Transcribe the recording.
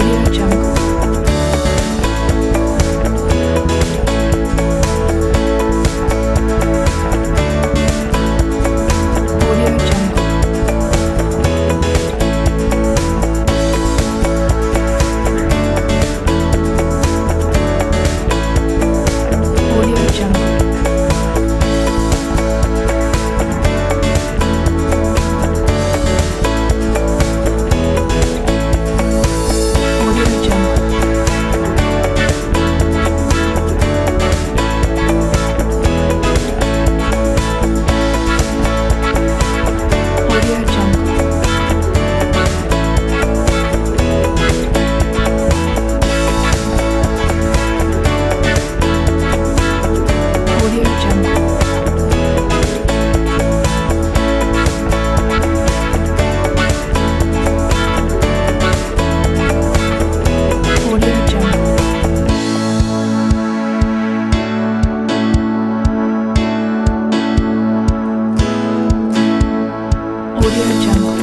Audio Jungle. Audio Jungle.